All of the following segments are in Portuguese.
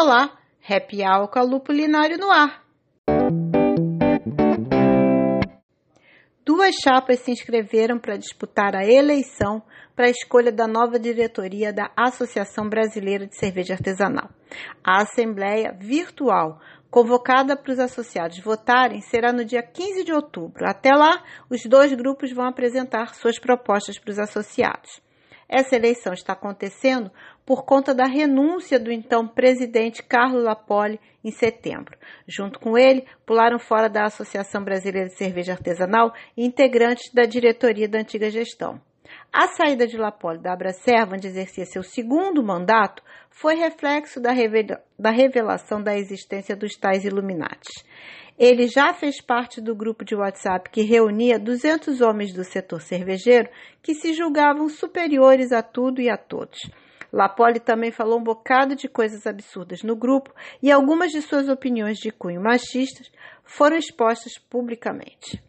Olá, Happy Hour com a Lupulinário no ar. Duas chapas se inscreveram para disputar a eleição para a escolha da nova diretoria da Associação Brasileira de Cerveja Artesanal. A Assembleia Virtual, convocada para os associados votarem, será no dia 15 de outubro. Até lá, os dois grupos vão apresentar suas propostas para os associados. Essa eleição está acontecendo por conta da renúncia do então presidente Carlos Lapoli em setembro. Junto com ele, pularam fora da Associação Brasileira de Cerveja Artesanal integrantes da diretoria da antiga gestão. A saída de Lapoli da Abracerva, onde exercia seu segundo mandato, foi reflexo da, revelação da existência dos tais Illuminates. Ele já fez parte do grupo de WhatsApp que reunia 200 homens do setor cervejeiro que se julgavam superiores a tudo e a todos. Lapoli também falou um bocado de coisas absurdas no grupo e algumas de suas opiniões de cunho machistas foram expostas publicamente.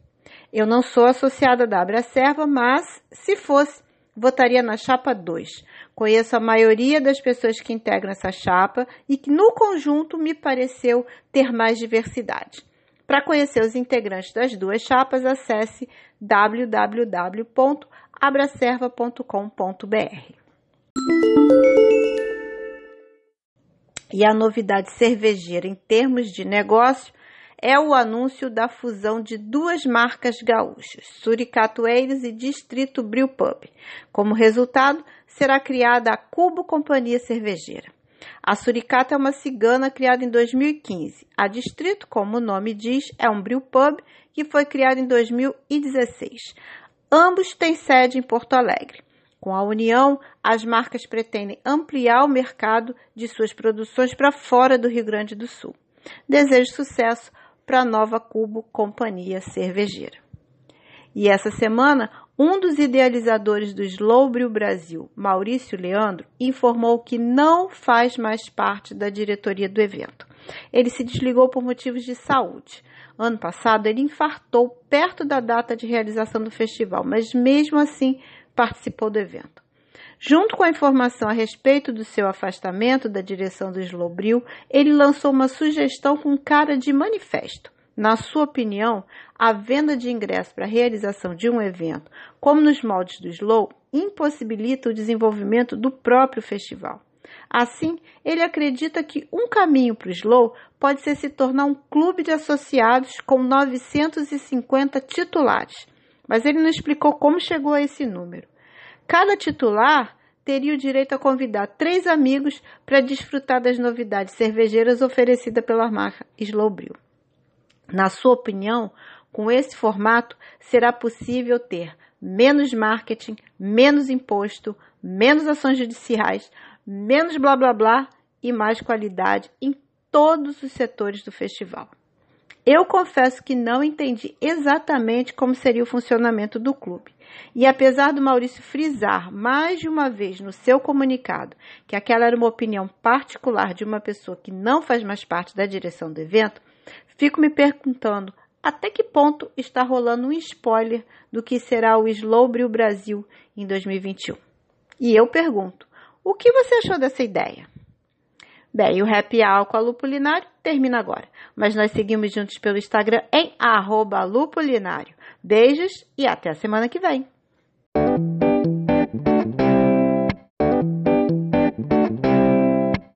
Eu não sou associada da Abra Serva, mas, se fosse, votaria na chapa 2. Conheço a maioria das pessoas que integram essa chapa e que, no conjunto, me pareceu ter mais diversidade. Para conhecer os integrantes das duas chapas, acesse www.abracerva.com.br. E a novidade cervejeira em termos de negócio é o anúncio da fusão de duas marcas gaúchas, Suricatoeiros e Distrito Brewpub. Como resultado, será criada a Cubo Companhia Cervejeira. A suricata é uma cigana criada em 2015. A Distrito, como o nome diz, é um brew pub que foi criado em 2016. Ambos têm sede em Porto Alegre. Com a união, as marcas pretendem ampliar o mercado de suas produções para fora do Rio Grande do Sul. Desejo sucesso para a nova Cubo Companhia Cervejeira. E essa semana, um dos idealizadores do Slowbrew Brasil, Maurício Leandro, informou que não faz mais parte da diretoria do evento. Ele se desligou por motivos de saúde. Ano passado, ele infartou perto da data de realização do festival, mas mesmo assim participou do evento. Junto com a informação a respeito do seu afastamento da direção do Slowbrew, ele lançou uma sugestão com cara de manifesto. Na sua opinião, a venda de ingressos para a realização de um evento, como nos moldes do Slow, impossibilita o desenvolvimento do próprio festival. Assim, ele acredita que um caminho para o Slow pode ser se tornar um clube de associados com 950 titulares, mas ele não explicou como chegou a esse número. Cada titular teria o direito a convidar três amigos para desfrutar das novidades cervejeiras oferecidas pela marca Slow Brew. Na sua opinião, com esse formato será possível ter menos marketing, menos imposto, menos ações judiciais, menos blá blá blá e mais qualidade em todos os setores do festival. Eu confesso que não entendi exatamente como seria o funcionamento do clube. E apesar do Maurício frisar mais de uma vez no seu comunicado que aquela era uma opinião particular de uma pessoa que não faz mais parte da direção do evento, Fico me perguntando até que ponto está rolando um spoiler do que será o Slowbrew Brasil em 2021. E eu pergunto, o que você achou dessa ideia? Bem, o Happy Hour com a Lupulinário termina agora, mas nós seguimos juntos pelo Instagram em arroba lupulinário. Beijos e até a semana que vem.